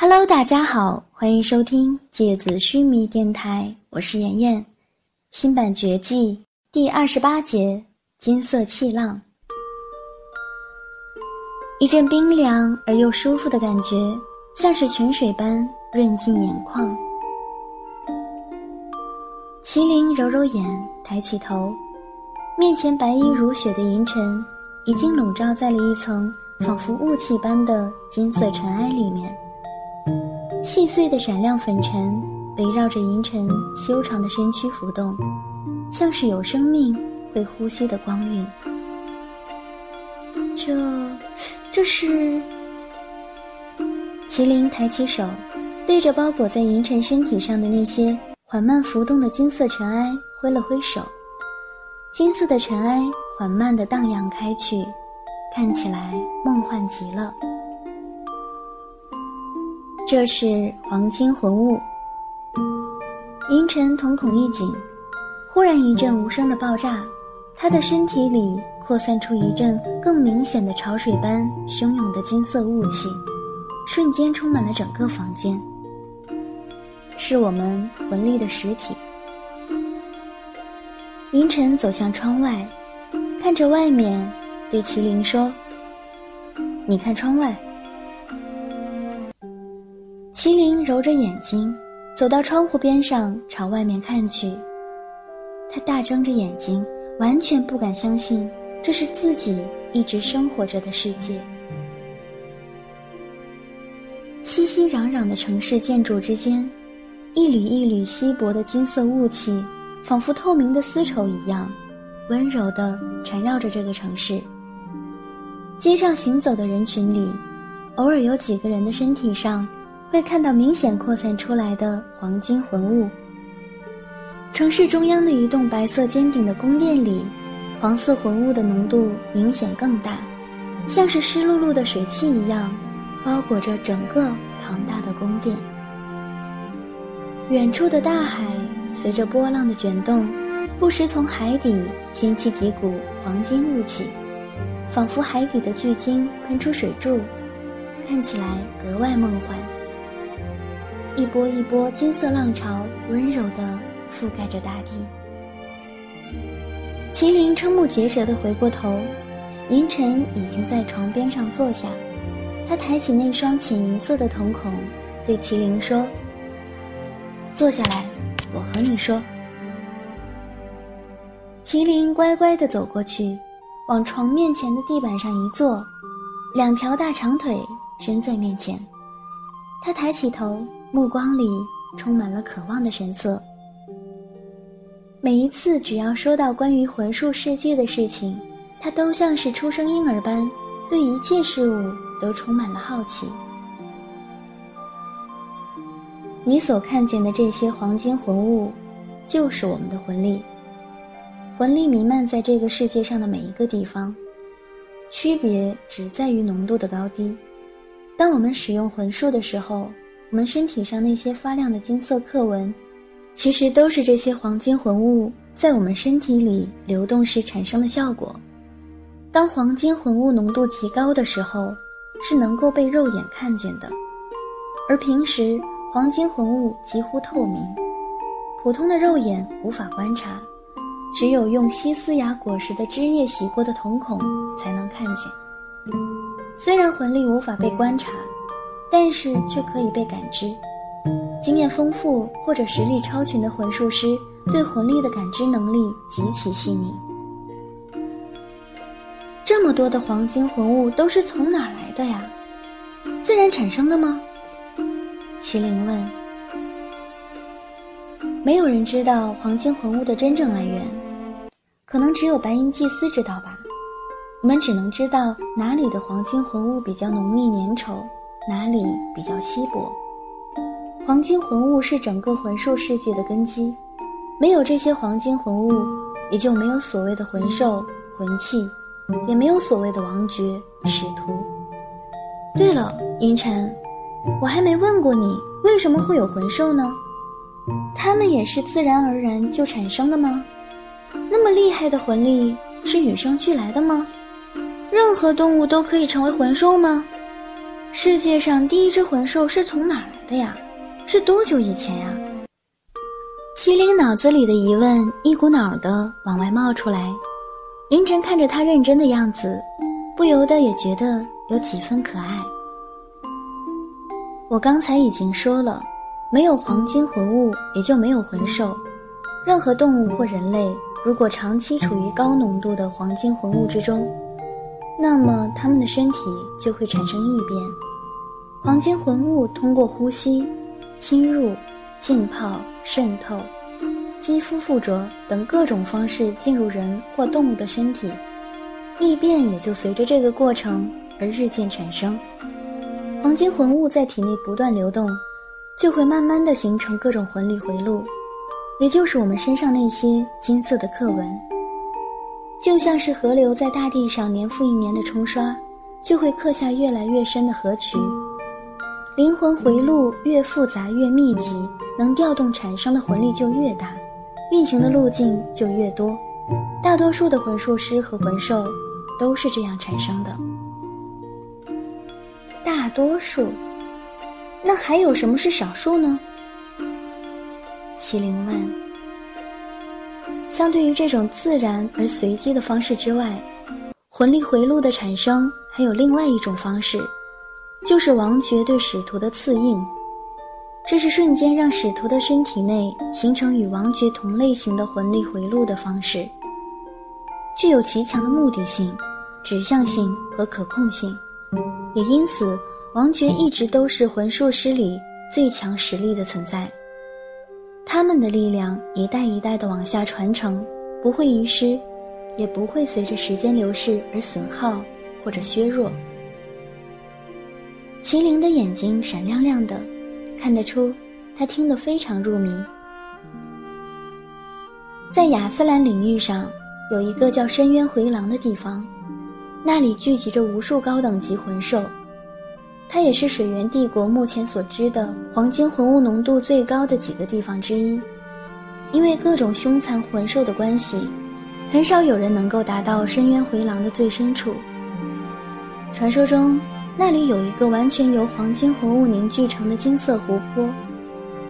Hello，大家好，欢迎收听《芥子须弥电台》，我是妍妍。新版绝技第二十八节金色气浪，一阵冰凉而又舒服的感觉，像是泉水般润进眼眶。麒麟揉揉眼，抬起头，面前白衣如雪的银尘，已经笼罩在了一层仿佛雾气般的金色尘埃里面。细碎的闪亮粉尘围绕着银尘修长的身躯浮动，像是有生命会呼吸的光晕。这，这是？麒麟抬起手，对着包裹在银尘身体上的那些缓慢浮动的金色尘埃挥了挥手，金色的尘埃缓慢地荡漾开去，看起来梦幻极了。这是黄金魂物。银尘瞳孔一紧，忽然一阵无声的爆炸，他的身体里扩散出一阵更明显的潮水般汹涌的金色雾气，瞬间充满了整个房间。是我们魂力的实体。银尘走向窗外，看着外面，对麒麟说：“你看窗外。”麒麟揉着眼睛，走到窗户边上，朝外面看去。他大睁着眼睛，完全不敢相信这是自己一直生活着的世界。熙熙攘攘的城市建筑之间，一缕一缕稀薄的金色雾气，仿佛透明的丝绸一样，温柔地缠绕着这个城市。街上行走的人群里，偶尔有几个人的身体上。会看到明显扩散出来的黄金魂雾。城市中央的一栋白色尖顶的宫殿里，黄色魂雾的浓度明显更大，像是湿漉漉的水汽一样，包裹着整个庞大的宫殿。远处的大海随着波浪的卷动，不时从海底掀起几股黄金雾气，仿佛海底的巨鲸喷出水柱，看起来格外梦幻。一波一波金色浪潮温柔地覆盖着大地。麒麟瞠目结舌地回过头，银尘已经在床边上坐下。他抬起那双浅银色的瞳孔，对麒麟说：“坐下来，我和你说。”麒麟乖乖地走过去，往床面前的地板上一坐，两条大长腿伸在面前。他抬起头。目光里充满了渴望的神色。每一次只要说到关于魂术世界的事情，他都像是出生婴儿般，对一切事物都充满了好奇。你所看见的这些黄金魂物，就是我们的魂力。魂力弥漫在这个世界上的每一个地方，区别只在于浓度的高低。当我们使用魂术的时候。我们身体上那些发亮的金色刻纹，其实都是这些黄金魂物在我们身体里流动时产生的效果。当黄金魂物浓度极高的时候，是能够被肉眼看见的；而平时黄金魂物几乎透明，普通的肉眼无法观察，只有用西斯雅果实的汁液洗过的瞳孔才能看见。虽然魂力无法被观察。但是却可以被感知，经验丰富或者实力超群的魂术师对魂力的感知能力极其细腻。这么多的黄金魂物都是从哪来的呀？自然产生的吗？麒麟问。没有人知道黄金魂物的真正来源，可能只有白银祭司知道吧。我们只能知道哪里的黄金魂物比较浓密粘稠。哪里比较稀薄？黄金魂物是整个魂兽世界的根基，没有这些黄金魂物，也就没有所谓的魂兽、魂器，也没有所谓的王爵、使徒。对了，银尘，我还没问过你，为什么会有魂兽呢？它们也是自然而然就产生的吗？那么厉害的魂力是与生俱来的吗？任何动物都可以成为魂兽吗？世界上第一只魂兽是从哪来的呀？是多久以前呀？麒麟脑子里的疑问一股脑的往外冒出来。凌晨看着他认真的样子，不由得也觉得有几分可爱。我刚才已经说了，没有黄金魂物，也就没有魂兽。任何动物或人类，如果长期处于高浓度的黄金魂物之中，那么他们的身体就会产生异变。黄金魂物通过呼吸、侵入、浸泡、渗透。肌肤附着等各种方式进入人或动物的身体，异变也就随着这个过程而日渐产生。黄金魂物在体内不断流动，就会慢慢的形成各种魂力回路，也就是我们身上那些金色的刻纹。就像是河流在大地上年复一年的冲刷，就会刻下越来越深的河渠。灵魂回路越复杂越密集，能调动产生的魂力就越大。运行的路径就越多，大多数的魂术师和魂兽都是这样产生的。大多数，那还有什么是少数呢？麒麟问。相对于这种自然而随机的方式之外，魂力回路的产生还有另外一种方式，就是王爵对使徒的赐印。这是瞬间让使徒的身体内形成与王爵同类型的魂力回路的方式，具有极强的目的性、指向性和可控性，也因此王爵一直都是魂术师里最强实力的存在。他们的力量一代一代的往下传承，不会遗失，也不会随着时间流逝而损耗或者削弱。麒麟的眼睛闪亮亮的。看得出，他听得非常入迷。在亚斯兰领域上，有一个叫深渊回廊的地方，那里聚集着无数高等级魂兽。它也是水源帝国目前所知的黄金魂物浓度最高的几个地方之一。因为各种凶残魂兽的关系，很少有人能够达到深渊回廊的最深处。传说中。那里有一个完全由黄金魂物凝聚成的金色湖泊，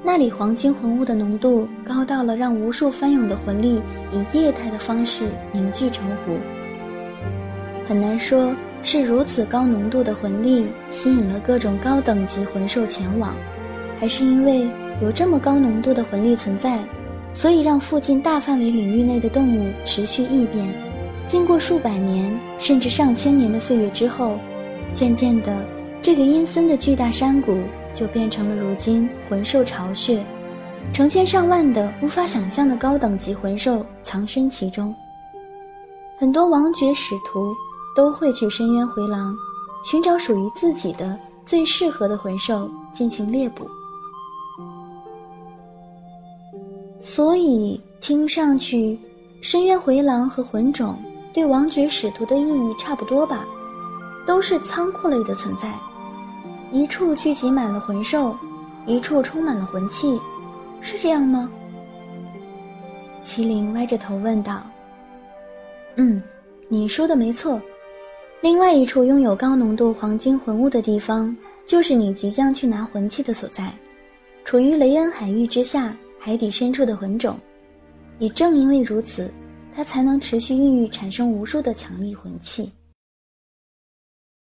那里黄金魂物的浓度高到了让无数翻涌的魂力以液态的方式凝聚成湖。很难说是如此高浓度的魂力吸引了各种高等级魂兽前往，还是因为有这么高浓度的魂力存在，所以让附近大范围领域内的动物持续异变。经过数百年甚至上千年的岁月之后。渐渐的，这个阴森的巨大山谷就变成了如今魂兽巢穴，成千上万的无法想象的高等级魂兽藏身其中。很多王爵使徒都会去深渊回廊，寻找属于自己的最适合的魂兽进行猎捕。所以，听上去，深渊回廊和魂种对王爵使徒的意义差不多吧？都是仓库类的存在，一处聚集满了魂兽，一处充满了魂器，是这样吗？麒麟歪着头问道。嗯，你说的没错。另外一处拥有高浓度黄金魂物的地方，就是你即将去拿魂器的所在，处于雷恩海域之下海底深处的魂种。也正因为如此，它才能持续孕育产生无数的强力魂器。